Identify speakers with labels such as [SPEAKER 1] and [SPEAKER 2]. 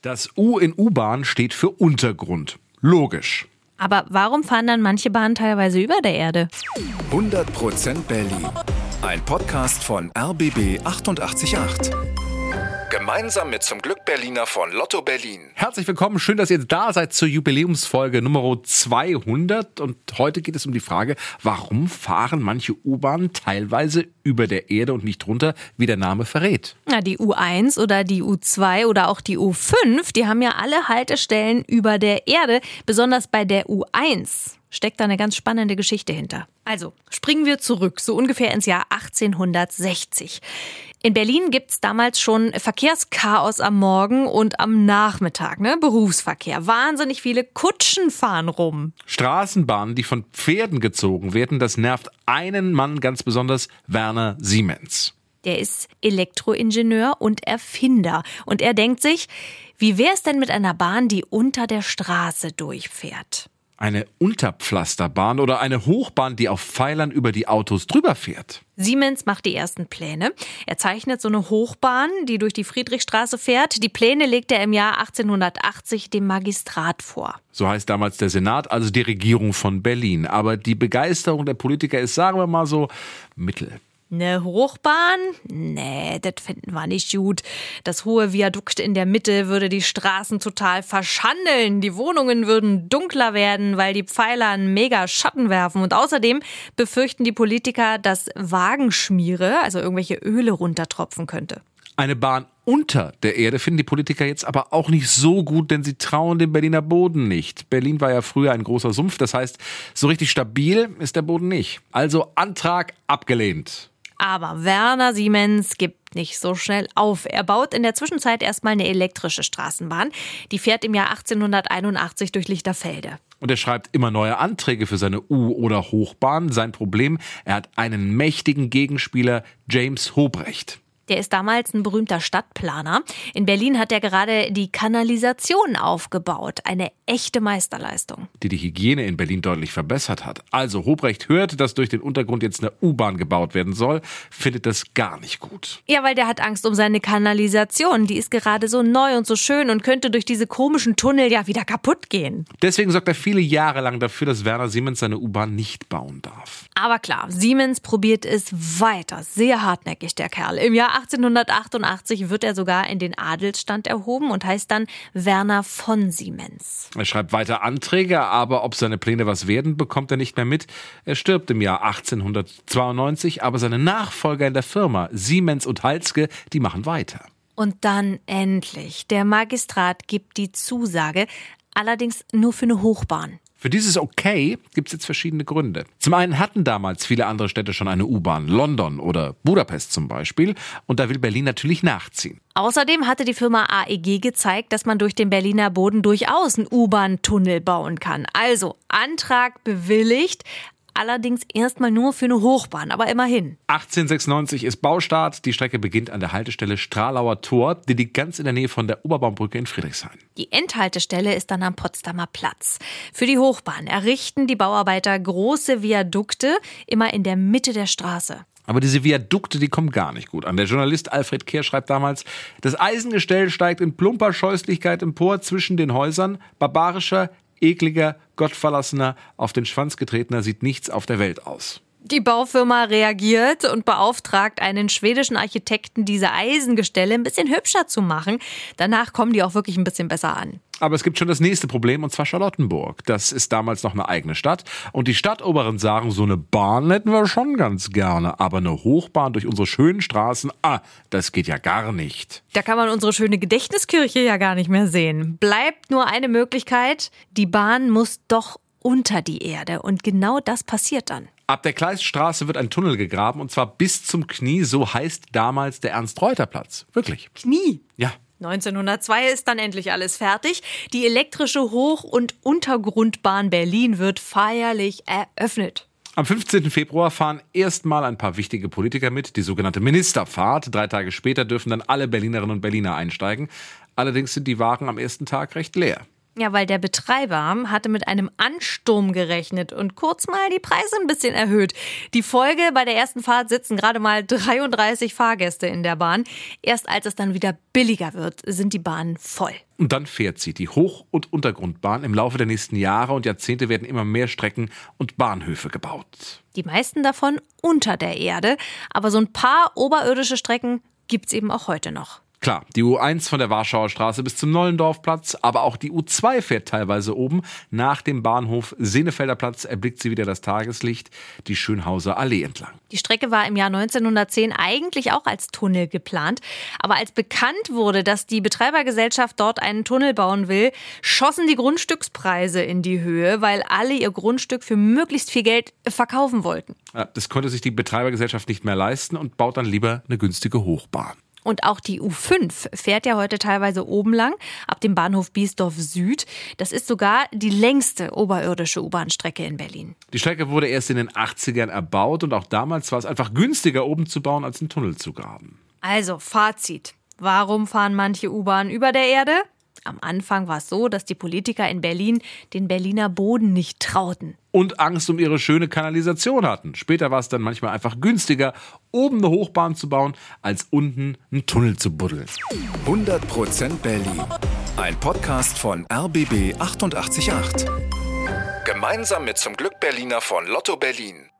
[SPEAKER 1] Das U in U-Bahn steht für Untergrund. Logisch.
[SPEAKER 2] Aber warum fahren dann manche Bahnen teilweise über der Erde?
[SPEAKER 3] 100% Berlin. Ein Podcast von RBB 888. Gemeinsam mit zum Glück Berliner von Lotto Berlin.
[SPEAKER 1] Herzlich willkommen, schön, dass ihr da seid zur Jubiläumsfolge Nummer 200. Und heute geht es um die Frage, warum fahren manche U-Bahnen teilweise über der Erde und nicht runter, wie der Name verrät.
[SPEAKER 2] Na, die U1 oder die U2 oder auch die U5, die haben ja alle Haltestellen über der Erde, besonders bei der U1 steckt da eine ganz spannende Geschichte hinter. Also, springen wir zurück, so ungefähr ins Jahr 1860. In Berlin gibt's damals schon Verkehrschaos am Morgen und am Nachmittag, ne? Berufsverkehr. Wahnsinnig viele Kutschen fahren rum.
[SPEAKER 1] Straßenbahnen, die von Pferden gezogen werden, das nervt einen Mann ganz besonders, Werner Siemens.
[SPEAKER 2] Der ist Elektroingenieur und Erfinder. Und er denkt sich, wie wäre es denn mit einer Bahn, die unter der Straße durchfährt?
[SPEAKER 1] Eine Unterpflasterbahn oder eine Hochbahn, die auf Pfeilern über die Autos drüber fährt.
[SPEAKER 2] Siemens macht die ersten Pläne. Er zeichnet so eine Hochbahn, die durch die Friedrichstraße fährt. Die Pläne legt er im Jahr 1880 dem Magistrat vor.
[SPEAKER 1] So heißt damals der Senat, also die Regierung von Berlin. Aber die Begeisterung der Politiker ist, sagen wir mal so, mittel.
[SPEAKER 2] Eine Hochbahn? Nee, das finden wir nicht gut. Das hohe Viadukt in der Mitte würde die Straßen total verschandeln. Die Wohnungen würden dunkler werden, weil die Pfeiler einen mega Schatten werfen. Und außerdem befürchten die Politiker, dass Wagenschmiere, also irgendwelche Öle runtertropfen könnte.
[SPEAKER 1] Eine Bahn unter der Erde finden die Politiker jetzt aber auch nicht so gut, denn sie trauen dem Berliner Boden nicht. Berlin war ja früher ein großer Sumpf, das heißt, so richtig stabil ist der Boden nicht. Also Antrag abgelehnt.
[SPEAKER 2] Aber Werner Siemens gibt nicht so schnell auf. Er baut in der Zwischenzeit erstmal eine elektrische Straßenbahn. Die fährt im Jahr 1881 durch Lichterfelde.
[SPEAKER 1] Und er schreibt immer neue Anträge für seine U- oder Hochbahn. Sein Problem, er hat einen mächtigen Gegenspieler, James Hobrecht.
[SPEAKER 2] Der ist damals ein berühmter Stadtplaner. In Berlin hat er gerade die Kanalisation aufgebaut. Eine echte Meisterleistung.
[SPEAKER 1] Die die Hygiene in Berlin deutlich verbessert hat. Also Hobrecht hört, dass durch den Untergrund jetzt eine U-Bahn gebaut werden soll, findet das gar nicht gut.
[SPEAKER 2] Ja, weil der hat Angst um seine Kanalisation. Die ist gerade so neu und so schön und könnte durch diese komischen Tunnel ja wieder kaputt gehen.
[SPEAKER 1] Deswegen sorgt er viele Jahre lang dafür, dass Werner Siemens seine U-Bahn nicht bauen darf.
[SPEAKER 2] Aber klar, Siemens probiert es weiter. Sehr hartnäckig, der Kerl. Im Jahr 1888 wird er sogar in den Adelsstand erhoben und heißt dann Werner von Siemens.
[SPEAKER 1] Er schreibt weiter Anträge, aber ob seine Pläne was werden, bekommt er nicht mehr mit. Er stirbt im Jahr 1892, aber seine Nachfolger in der Firma, Siemens und Halske, die machen weiter.
[SPEAKER 2] Und dann endlich. Der Magistrat gibt die Zusage, allerdings nur für eine Hochbahn.
[SPEAKER 1] Für dieses Okay gibt es jetzt verschiedene Gründe. Zum einen hatten damals viele andere Städte schon eine U-Bahn, London oder Budapest zum Beispiel, und da will Berlin natürlich nachziehen.
[SPEAKER 2] Außerdem hatte die Firma AEG gezeigt, dass man durch den Berliner Boden durchaus einen U-Bahn-Tunnel bauen kann. Also Antrag bewilligt, allerdings erstmal nur für eine Hochbahn, aber immerhin.
[SPEAKER 1] 1896 ist Baustart. Die Strecke beginnt an der Haltestelle Stralauer Tor, die liegt ganz in der Nähe von der Oberbaumbrücke in Friedrichshain.
[SPEAKER 2] Die Endhaltestelle ist dann am Potsdamer Platz. Für die Hochbahn errichten die Bauarbeiter große Viadukte immer in der Mitte der Straße.
[SPEAKER 1] Aber diese Viadukte, die kommen gar nicht gut an. Der Journalist Alfred Kehr schreibt damals, das Eisengestell steigt in plumper Scheußlichkeit empor zwischen den Häusern, barbarischer, ekliger, gottverlassener, auf den Schwanz getretener sieht nichts auf der Welt aus.
[SPEAKER 2] Die Baufirma reagiert und beauftragt einen schwedischen Architekten, diese Eisengestelle ein bisschen hübscher zu machen. Danach kommen die auch wirklich ein bisschen besser an.
[SPEAKER 1] Aber es gibt schon das nächste Problem, und zwar Charlottenburg. Das ist damals noch eine eigene Stadt. Und die Stadtoberen sagen, so eine Bahn hätten wir schon ganz gerne. Aber eine Hochbahn durch unsere schönen Straßen, ah, das geht ja gar nicht.
[SPEAKER 2] Da kann man unsere schöne Gedächtniskirche ja gar nicht mehr sehen. Bleibt nur eine Möglichkeit. Die Bahn muss doch unter die Erde. Und genau das passiert dann.
[SPEAKER 1] Ab der Kleiststraße wird ein Tunnel gegraben und zwar bis zum Knie, so heißt damals der Ernst-Reuter-Platz. Wirklich.
[SPEAKER 2] Knie?
[SPEAKER 1] Ja.
[SPEAKER 2] 1902 ist dann endlich alles fertig. Die elektrische Hoch- und Untergrundbahn Berlin wird feierlich eröffnet.
[SPEAKER 1] Am 15. Februar fahren erstmal ein paar wichtige Politiker mit, die sogenannte Ministerfahrt. Drei Tage später dürfen dann alle Berlinerinnen und Berliner einsteigen. Allerdings sind die Wagen am ersten Tag recht leer.
[SPEAKER 2] Ja, weil der Betreiber hatte mit einem Ansturm gerechnet und kurz mal die Preise ein bisschen erhöht. Die Folge bei der ersten Fahrt sitzen gerade mal 33 Fahrgäste in der Bahn. Erst als es dann wieder billiger wird, sind die Bahnen voll.
[SPEAKER 1] Und dann fährt sie. Die Hoch- und Untergrundbahn. Im Laufe der nächsten Jahre und Jahrzehnte werden immer mehr Strecken und Bahnhöfe gebaut.
[SPEAKER 2] Die meisten davon unter der Erde. Aber so ein paar oberirdische Strecken gibt's eben auch heute noch.
[SPEAKER 1] Klar, die U1 von der Warschauer Straße bis zum Nollendorfplatz, aber auch die U2 fährt teilweise oben. Nach dem Bahnhof Senefelder Platz erblickt sie wieder das Tageslicht, die Schönhauser Allee entlang.
[SPEAKER 2] Die Strecke war im Jahr 1910 eigentlich auch als Tunnel geplant. Aber als bekannt wurde, dass die Betreibergesellschaft dort einen Tunnel bauen will, schossen die Grundstückspreise in die Höhe, weil alle ihr Grundstück für möglichst viel Geld verkaufen wollten.
[SPEAKER 1] Das konnte sich die Betreibergesellschaft nicht mehr leisten und baut dann lieber eine günstige Hochbahn.
[SPEAKER 2] Und auch die U5 fährt ja heute teilweise oben lang, ab dem Bahnhof Biesdorf Süd. Das ist sogar die längste oberirdische U-Bahn-Strecke in Berlin.
[SPEAKER 1] Die Strecke wurde erst in den 80ern erbaut und auch damals war es einfach günstiger, oben zu bauen, als einen Tunnel zu graben.
[SPEAKER 2] Also, Fazit. Warum fahren manche U-Bahnen über der Erde? Am Anfang war es so, dass die Politiker in Berlin den Berliner Boden nicht trauten.
[SPEAKER 1] Und Angst um ihre schöne Kanalisation hatten. Später war es dann manchmal einfach günstiger, oben eine Hochbahn zu bauen, als unten einen Tunnel zu buddeln.
[SPEAKER 3] 100% Berlin. Ein Podcast von RBB 888. Gemeinsam mit zum Glück Berliner von Lotto Berlin.